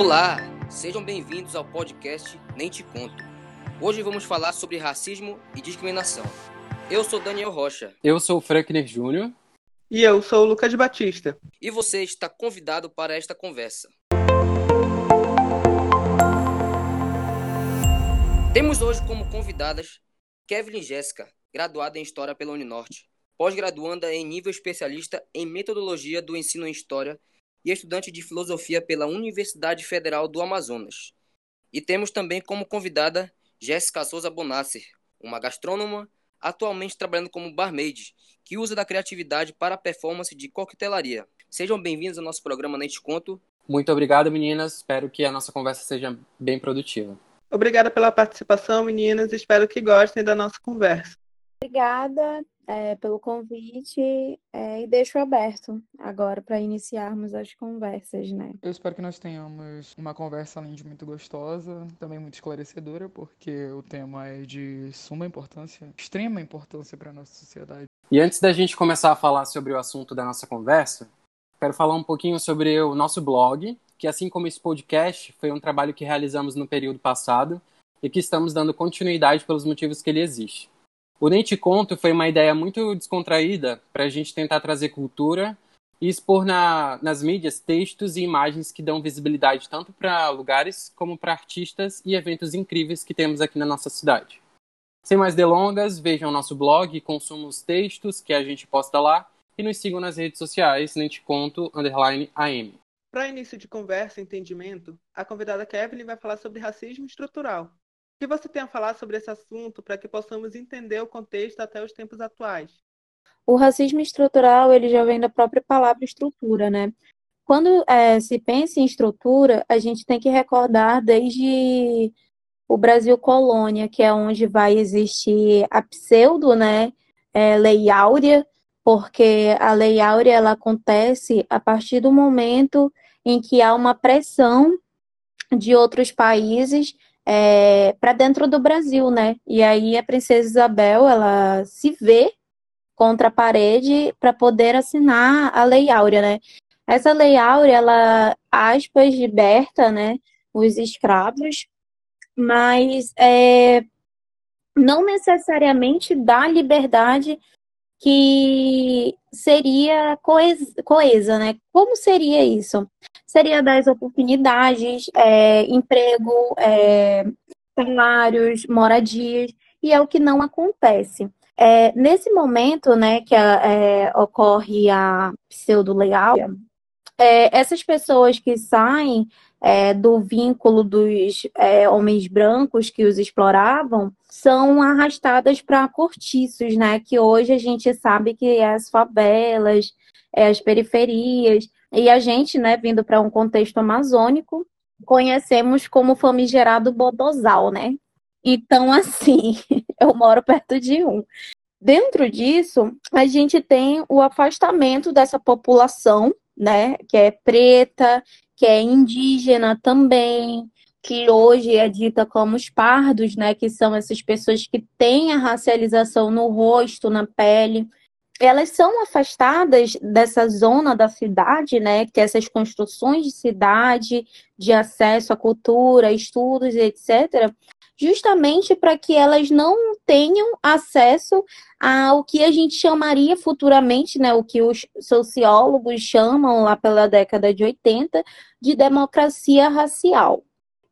Olá, sejam bem-vindos ao podcast Nem Te Conto. Hoje vamos falar sobre racismo e discriminação. Eu sou Daniel Rocha. Eu sou o Frankner Júnior. E eu sou o Lucas Batista. E você está convidado para esta conversa. Temos hoje como convidadas Kevin Jéssica, graduada em História pela Uninorte, pós-graduanda em nível especialista em Metodologia do Ensino em História e estudante de Filosofia pela Universidade Federal do Amazonas. E temos também como convidada Jéssica Souza Bonasser, uma gastrônoma atualmente trabalhando como barmaid, que usa da criatividade para a performance de coquetelaria. Sejam bem-vindos ao nosso programa Nem Te Conto. Muito obrigado, meninas. Espero que a nossa conversa seja bem produtiva. Obrigada pela participação, meninas. Espero que gostem da nossa conversa. Obrigada é, pelo convite é, e deixo aberto agora para iniciarmos as conversas, né? Eu espero que nós tenhamos uma conversa além de muito gostosa, também muito esclarecedora, porque o tema é de suma importância, extrema importância para a nossa sociedade. E antes da gente começar a falar sobre o assunto da nossa conversa, quero falar um pouquinho sobre o nosso blog, que assim como esse podcast, foi um trabalho que realizamos no período passado e que estamos dando continuidade pelos motivos que ele existe. O Nem Te Conto foi uma ideia muito descontraída para a gente tentar trazer cultura e expor na, nas mídias textos e imagens que dão visibilidade tanto para lugares como para artistas e eventos incríveis que temos aqui na nossa cidade. Sem mais delongas, vejam nosso blog, consumam os textos que a gente posta lá e nos sigam nas redes sociais, nem te conto, underline AM. Para início de conversa e entendimento, a convidada Kevin vai falar sobre racismo estrutural. Que você tem a falar sobre esse assunto para que possamos entender o contexto até os tempos atuais? O racismo estrutural ele já vem da própria palavra estrutura, né? Quando é, se pensa em estrutura, a gente tem que recordar desde o Brasil colônia, que é onde vai existir a pseudo, né, é, lei áurea, porque a lei áurea ela acontece a partir do momento em que há uma pressão de outros países é, para dentro do Brasil, né? E aí a princesa Isabel ela se vê contra a parede para poder assinar a lei áurea, né? Essa lei áurea ela aspas liberta, né, os escravos, mas é, não necessariamente dá liberdade que seria coesa, coesa, né? Como seria isso? Seria das oportunidades, é, emprego, é, salários, moradias, e é o que não acontece. É, nesse momento, né, que a, é, ocorre a pseudo-leal, é, essas pessoas que saem é, do vínculo dos é, homens brancos que os exploravam são arrastadas para cortiços, né? Que hoje a gente sabe que é as favelas, é as periferias. E a gente, né, vindo para um contexto amazônico, conhecemos como famigerado bodozal, né? Então, assim, eu moro perto de um. Dentro disso, a gente tem o afastamento dessa população, né, que é preta, que é indígena também, que hoje é dita como os pardos, né, que são essas pessoas que têm a racialização no rosto, na pele. Elas são afastadas dessa zona da cidade, né, que é essas construções de cidade, de acesso à cultura, estudos, etc., justamente para que elas não tenham acesso ao que a gente chamaria futuramente, né, o que os sociólogos chamam lá pela década de 80 de democracia racial.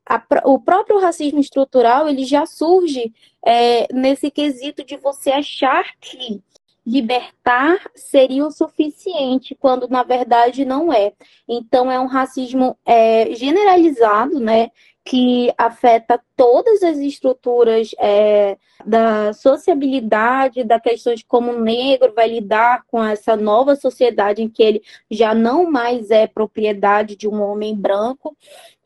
A, o próprio racismo estrutural ele já surge é, nesse quesito de você achar que libertar seria o suficiente, quando na verdade não é. Então é um racismo é, generalizado, né? que afeta todas as estruturas é, da sociabilidade, da questão de como o negro vai lidar com essa nova sociedade em que ele já não mais é propriedade de um homem branco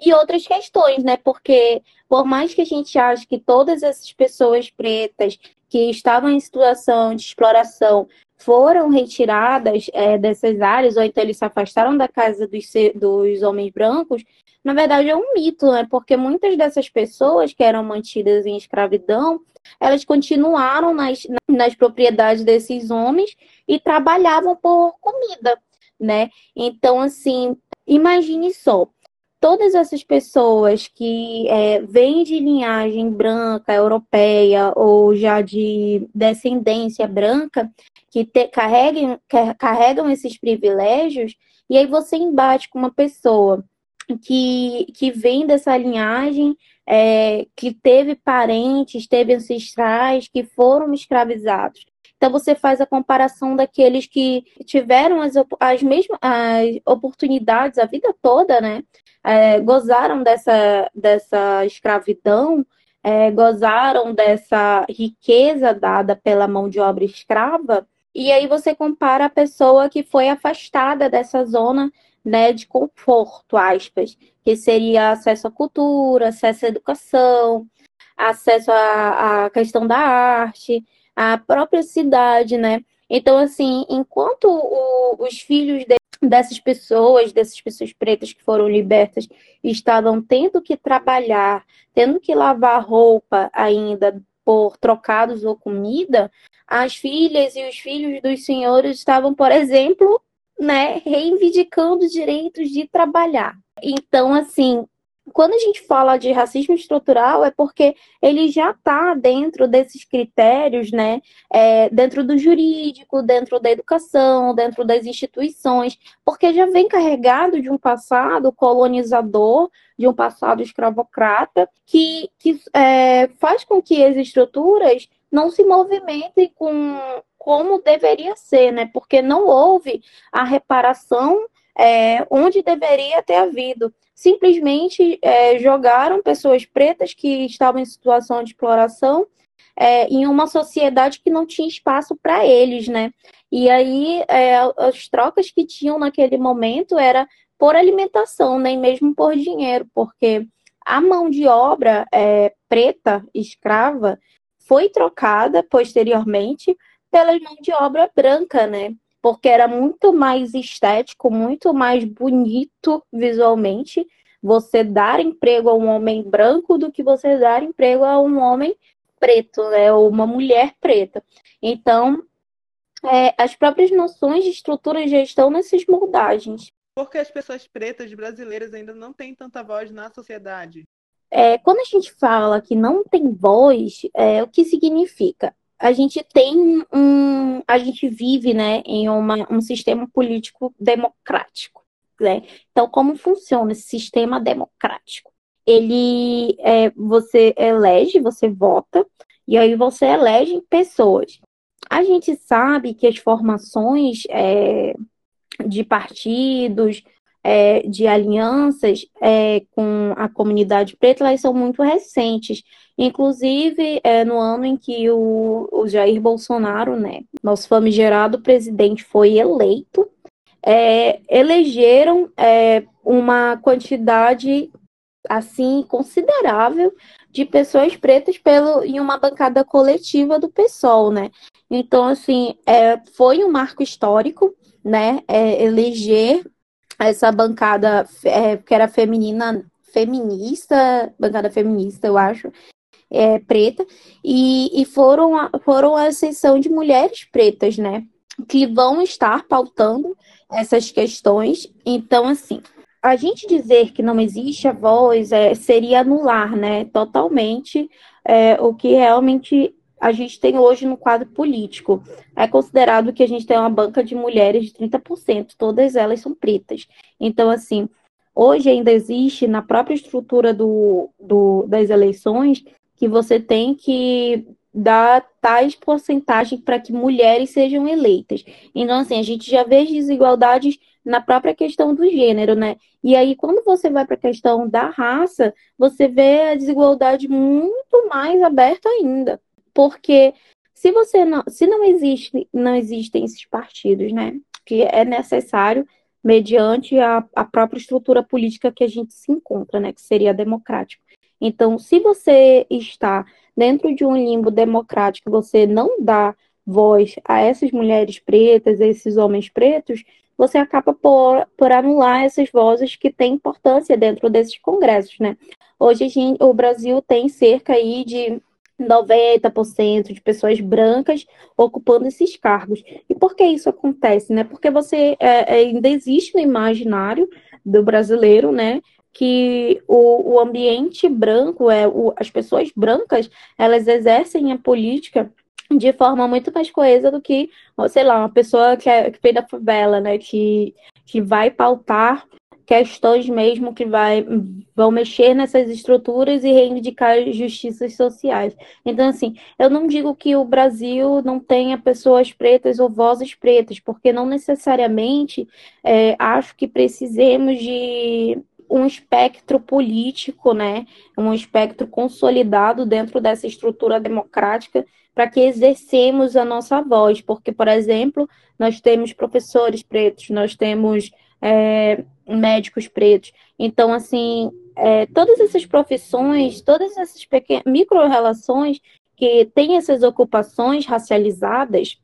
e outras questões, né? Porque por mais que a gente ache que todas essas pessoas pretas que estavam em situação de exploração foram retiradas é, dessas áreas, ou então eles se afastaram da casa dos, dos homens brancos, na verdade é um mito, né? Porque muitas dessas pessoas que eram mantidas em escravidão, elas continuaram nas, nas propriedades desses homens e trabalhavam por comida, né? Então, assim, imagine só. Todas essas pessoas que é, vêm de linhagem branca, europeia ou já de descendência branca, que te, carreguem, carregam esses privilégios, e aí você embate com uma pessoa que, que vem dessa linhagem, é, que teve parentes, teve ancestrais que foram escravizados. Então você faz a comparação daqueles que tiveram as, as mesmas as oportunidades a vida toda, né? É, gozaram dessa, dessa escravidão, é, gozaram dessa riqueza dada pela mão de obra escrava, e aí você compara a pessoa que foi afastada dessa zona né, de conforto, aspas, que seria acesso à cultura, acesso à educação, acesso à, à questão da arte, à própria cidade, né? Então, assim, enquanto o, os filhos de, dessas pessoas, dessas pessoas pretas que foram libertas, estavam tendo que trabalhar, tendo que lavar roupa ainda por trocados ou comida, as filhas e os filhos dos senhores estavam, por exemplo, né, reivindicando direitos de trabalhar. Então, assim, quando a gente fala de racismo estrutural, é porque ele já está dentro desses critérios, né? É, dentro do jurídico, dentro da educação, dentro das instituições, porque já vem carregado de um passado colonizador, de um passado escravocrata, que, que é, faz com que as estruturas não se movimentem com como deveria ser, né? Porque não houve a reparação é, onde deveria ter havido. Simplesmente é, jogaram pessoas pretas que estavam em situação de exploração é, em uma sociedade que não tinha espaço para eles, né? E aí é, as trocas que tinham naquele momento era por alimentação, nem mesmo por dinheiro, porque a mão de obra é, preta, escrava, foi trocada posteriormente pela mão de obra branca, né? Porque era muito mais estético, muito mais bonito visualmente você dar emprego a um homem branco do que você dar emprego a um homem preto, né? Ou uma mulher preta. Então, é, as próprias noções de estrutura já estão nessas moldagens. Porque as pessoas pretas brasileiras ainda não têm tanta voz na sociedade? É, quando a gente fala que não tem voz, é, o que significa? A gente tem um. A gente vive né, em uma, um sistema político democrático. Né? Então, como funciona esse sistema democrático? Ele é, você elege, você vota, e aí você elege pessoas. A gente sabe que as formações é, de partidos, é, de alianças é, com a comunidade preta, elas são muito recentes. Inclusive, é, no ano em que o, o, Jair Bolsonaro, né, nosso famigerado presidente, foi eleito, é, elegeram é, uma quantidade assim considerável de pessoas pretas pelo, em uma bancada coletiva do PSOL, né? Então, assim, é, foi um marco histórico, né? É, eleger essa bancada é, que era feminina, feminista, bancada feminista, eu acho, é, preta, e, e foram, a, foram a ascensão de mulheres pretas, né? Que vão estar pautando essas questões. Então, assim, a gente dizer que não existe a voz é, seria anular, né, totalmente é, o que realmente a gente tem hoje no quadro político. É considerado que a gente tem uma banca de mulheres de 30%, todas elas são pretas. Então, assim, hoje ainda existe na própria estrutura do, do, das eleições que você tem que dar tais porcentagens para que mulheres sejam eleitas. Então, assim, a gente já vê desigualdades na própria questão do gênero, né? E aí, quando você vai para a questão da raça, você vê a desigualdade muito mais aberta ainda. Porque se você não, se não existe, não existem esses partidos, né, que é necessário mediante a, a própria estrutura política que a gente se encontra, né, que seria democrático. Então, se você está dentro de um limbo democrático, você não dá voz a essas mulheres pretas, a esses homens pretos, você acaba por, por anular essas vozes que têm importância dentro desses congressos, né? Hoje gente, o Brasil tem cerca aí de 90% de pessoas brancas ocupando esses cargos. E por que isso acontece, né? Porque você é, é, ainda existe no imaginário do brasileiro, né? que o, o ambiente branco, é o, as pessoas brancas, elas exercem a política de forma muito mais coesa do que, sei lá, uma pessoa que, é, que veio da favela, né? Que, que vai pautar questões mesmo que vai, vão mexer nessas estruturas e reivindicar justiças sociais. Então, assim, eu não digo que o Brasil não tenha pessoas pretas ou vozes pretas, porque não necessariamente é, acho que precisemos de um espectro político, né, um espectro consolidado dentro dessa estrutura democrática para que exercemos a nossa voz, porque, por exemplo, nós temos professores pretos, nós temos é, médicos pretos. Então, assim, é, todas essas profissões, todas essas pequenas micro-relações que têm essas ocupações racializadas,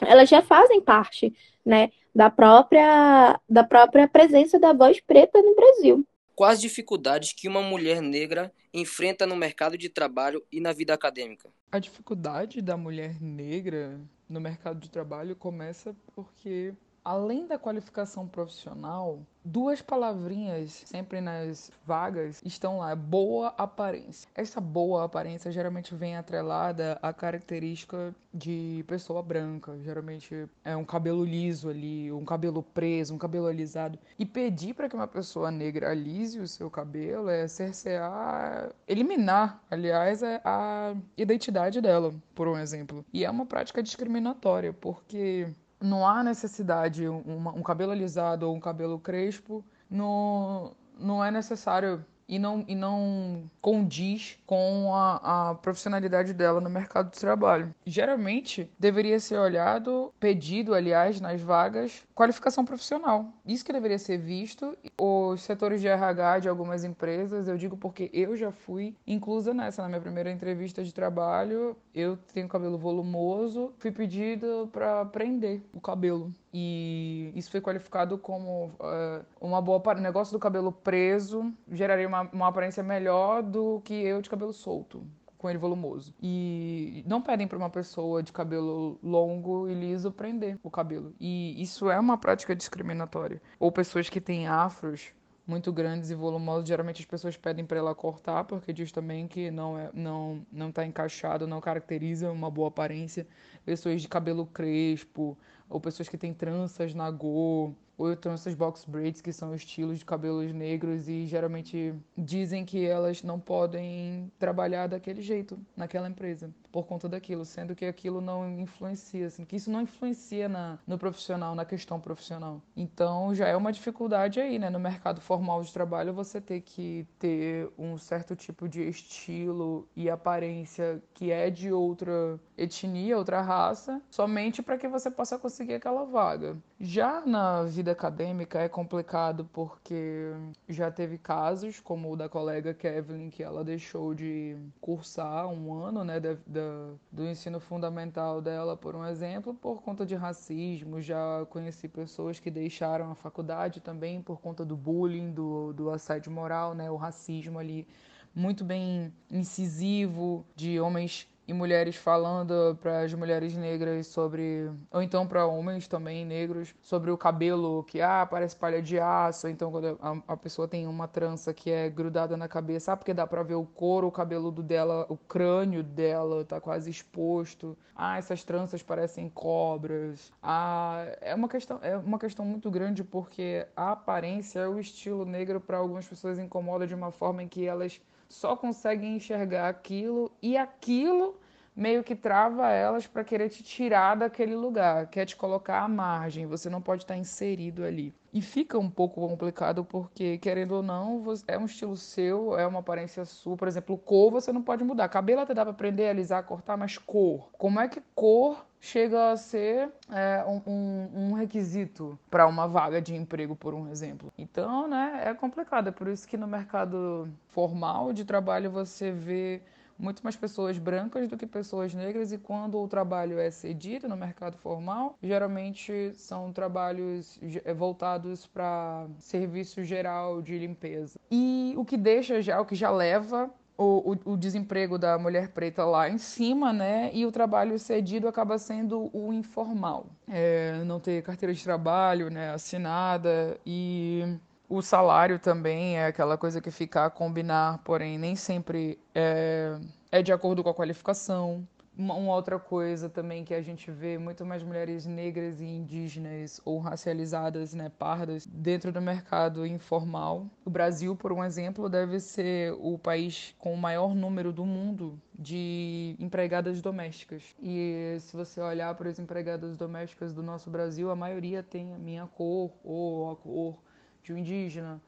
elas já fazem parte, né, da própria, da própria presença da voz preta no Brasil. Quais dificuldades que uma mulher negra enfrenta no mercado de trabalho e na vida acadêmica? A dificuldade da mulher negra no mercado de trabalho começa porque além da qualificação profissional, duas palavrinhas sempre nas vagas estão lá: boa aparência. Essa boa aparência geralmente vem atrelada à característica de pessoa branca. Geralmente é um cabelo liso ali, um cabelo preso, um cabelo alisado. E pedir para que uma pessoa negra alise o seu cabelo é cercear, eliminar, aliás, é a identidade dela, por um exemplo. E é uma prática discriminatória, porque não há necessidade, um, um cabelo alisado ou um cabelo crespo, não, não é necessário e não, e não condiz com a, a profissionalidade dela no mercado de trabalho. Geralmente, deveria ser olhado, pedido, aliás, nas vagas, qualificação profissional. Isso que deveria ser visto. Os setores de RH de algumas empresas, eu digo porque eu já fui inclusa nessa, na minha primeira entrevista de trabalho. Eu tenho cabelo volumoso, fui pedido para prender o cabelo. E isso foi qualificado como uh, uma boa. O negócio do cabelo preso geraria uma, uma aparência melhor do que eu de cabelo solto com ele volumoso. E não pedem para uma pessoa de cabelo longo e liso prender o cabelo. E isso é uma prática discriminatória. Ou pessoas que têm afros muito grandes e volumosos, geralmente as pessoas pedem para ela cortar, porque diz também que não é não não está encaixado, não caracteriza uma boa aparência. Pessoas de cabelo crespo, ou pessoas que têm tranças na go, ou tranças box braids, que são estilos de cabelos negros e geralmente dizem que elas não podem trabalhar daquele jeito naquela empresa por conta daquilo, sendo que aquilo não influencia, assim, que isso não influencia na, no profissional, na questão profissional. Então já é uma dificuldade aí, né? No mercado formal de trabalho você ter que ter um certo tipo de estilo e aparência que é de outra etnia, outra raça, somente para que você possa conseguir aquela vaga. Já na vida acadêmica é complicado porque já teve casos, como o da colega Kevin, que ela deixou de cursar um ano, né, da, da, do ensino fundamental dela, por um exemplo, por conta de racismo. Já conheci pessoas que deixaram a faculdade também por conta do bullying, do, do assédio moral, né, o racismo ali muito bem incisivo de homens e mulheres falando para as mulheres negras sobre, ou então para homens também negros, sobre o cabelo que ah, parece palha de aço, então quando a, a, pessoa tem uma trança que é grudada na cabeça, ah, porque dá para ver o couro, o cabeludo dela, o crânio dela tá quase exposto. Ah, essas tranças parecem cobras. Ah, é uma questão, é uma questão muito grande porque a aparência, o estilo negro para algumas pessoas incomoda de uma forma em que elas só conseguem enxergar aquilo e aquilo meio que trava elas para querer te tirar daquele lugar, quer te colocar à margem, você não pode estar inserido ali. E fica um pouco complicado porque, querendo ou não, é um estilo seu, é uma aparência sua. Por exemplo, cor você não pode mudar. Cabelo até dá para aprender, alisar, cortar, mas cor. Como é que cor chega a ser é, um, um, um, requisito para uma vaga de emprego, por um exemplo. Então, né, é complicado. É por isso que no mercado formal de trabalho você vê muito mais pessoas brancas do que pessoas negras, e quando o trabalho é cedido no mercado formal, geralmente são trabalhos é, voltados para serviço geral de limpeza. E o que deixa já, o que já leva o, o, o, desemprego da mulher preta lá em cima, né? E o trabalho cedido acaba sendo o informal. É, não ter carteira de trabalho né, assinada e O salário também é aquela coisa que fica a combinar, porém nem sempre é, é de acordo com a qualificação. Uma, uma, outra coisa também que a gente vê muito mais mulheres negras e indígenas ou racializadas, né, pardas, dentro do mercado informal. O Brasil, por um exemplo, deve ser o país com o maior número do mundo de empregadas domésticas. E se você olhar para as empregadas domésticas do nosso Brasil, a maioria tem a minha cor ou a cor de um indígena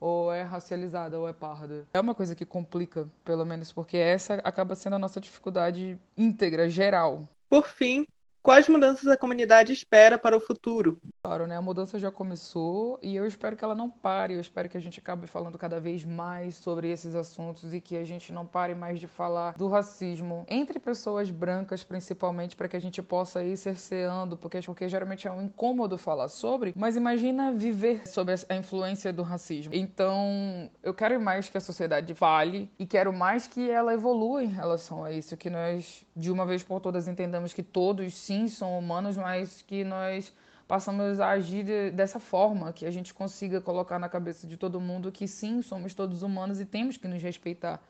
ou é racializada ou é parda. É uma coisa que complica, pelo menos, porque essa acaba sendo a nossa dificuldade íntegra, geral. Por fim, Quais mudanças a comunidade espera para o futuro? Né? A mudança já começou e eu espero que ela não pare. Eu espero que a gente acabe falando cada vez mais sobre esses assuntos e que a gente não pare mais de falar do racismo entre pessoas brancas, principalmente, para que a gente possa ir cerceando, porque, porque geralmente é um incômodo falar sobre, mas imagina viver sob a influência do racismo. Então, eu quero mais que a sociedade fale e quero mais que ela evolua em relação a isso, que nós, de uma vez por todas, entendamos que todos sim são humanos, mas que nós passamos a agir de, dessa forma, que a gente consiga colocar na cabeça de todo mundo que sim, somos todos humanos e temos que nos respeitar.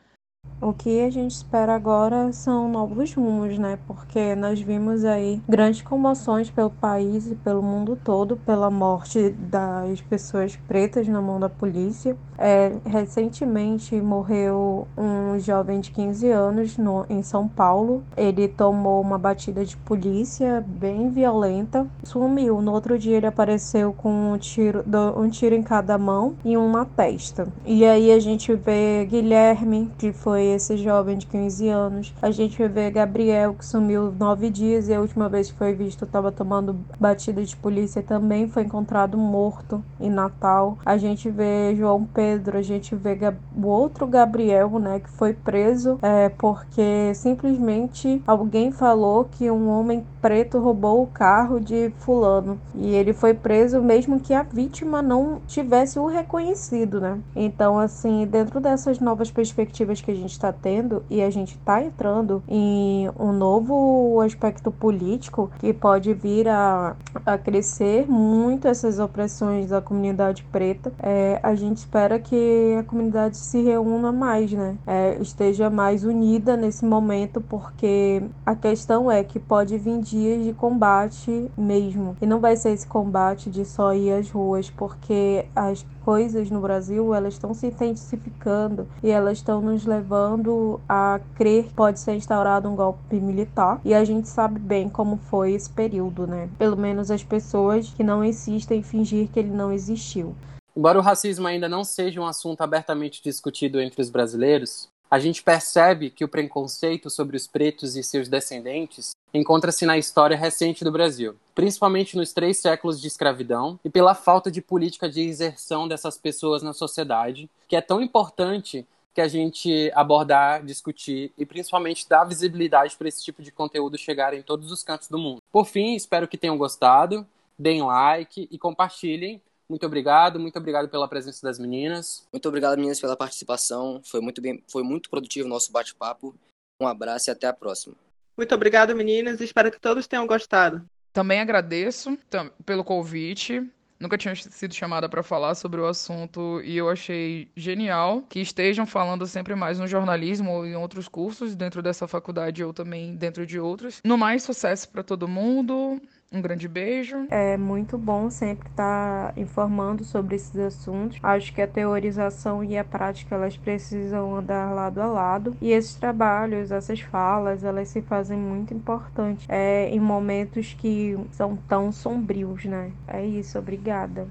O que a gente espera agora são novos rumos, né? Porque nós vimos aí grandes comoções pelo país e pelo mundo todo pela morte das pessoas pretas na mão da polícia. É, recentemente morreu um jovem de 15 anos no, em São Paulo. Ele tomou uma batida de polícia bem violenta, sumiu. No outro dia ele apareceu com um tiro, um tiro em cada mão e um na testa. E aí a gente vê Guilherme, que foi foi esse jovem de 15 anos. A gente vê Gabriel, que sumiu nove dias e a última vez que foi visto estava tomando batida de polícia também foi encontrado morto em Natal. A gente vê João Pedro, a gente vê o outro Gabriel, né, que foi preso é, porque simplesmente alguém falou que um homem preto roubou o carro de fulano e ele foi preso mesmo que a vítima não tivesse o reconhecido, né? Então, assim, dentro dessas novas perspectivas que a gente está tendo e a gente está entrando em um novo aspecto político que pode vir a, a crescer muito essas opressões da comunidade preta, é, a gente espera que a comunidade se reúna mais, né? É, esteja mais unida nesse momento, porque a questão é que pode vir dias de combate mesmo. E não vai ser esse combate de só ir às ruas, porque as coisas no Brasil elas estão se intensificando e elas estão nos levando a crer que pode ser instaurado um golpe militar. E a gente sabe bem como foi esse período, né? Pelo menos as pessoas que não insistem em fingir que ele não existiu. Embora o racismo ainda não seja um assunto abertamente discutido entre os brasileiros, a gente percebe que o preconceito sobre os pretos e seus descendentes encontra-se na história recente do Brasil, principalmente nos três séculos de escravidão e pela falta de política de inserção dessas pessoas na sociedade, que é tão importante que a gente abordar, discutir e principalmente dar visibilidade para esse tipo de conteúdo chegar em todos os cantos do mundo. Por fim, espero que tenham gostado, deem like e compartilhem muito obrigado, muito obrigado pela presença das meninas. Muito obrigado, meninas, pela participação. Foi muito bem, foi muito produtivo o nosso bate-papo. Um abraço e até a próxima. Muito obrigado, meninas. Espero que todos tenham gostado. Também agradeço pelo convite. Nunca tinha sido chamada para falar sobre o assunto e eu achei genial que estejam falando sempre mais no jornalismo ou em outros cursos dentro dessa faculdade ou também dentro de outros. No mais, sucesso para todo mundo. Um grande beijo. É muito bom sempre estar tá informando sobre esses assuntos. Acho que a teorização e a prática elas precisam andar lado a lado. E esses trabalhos, essas falas, elas se fazem muito importantes é, em momentos que são tão sombrios, né? É isso, obrigada.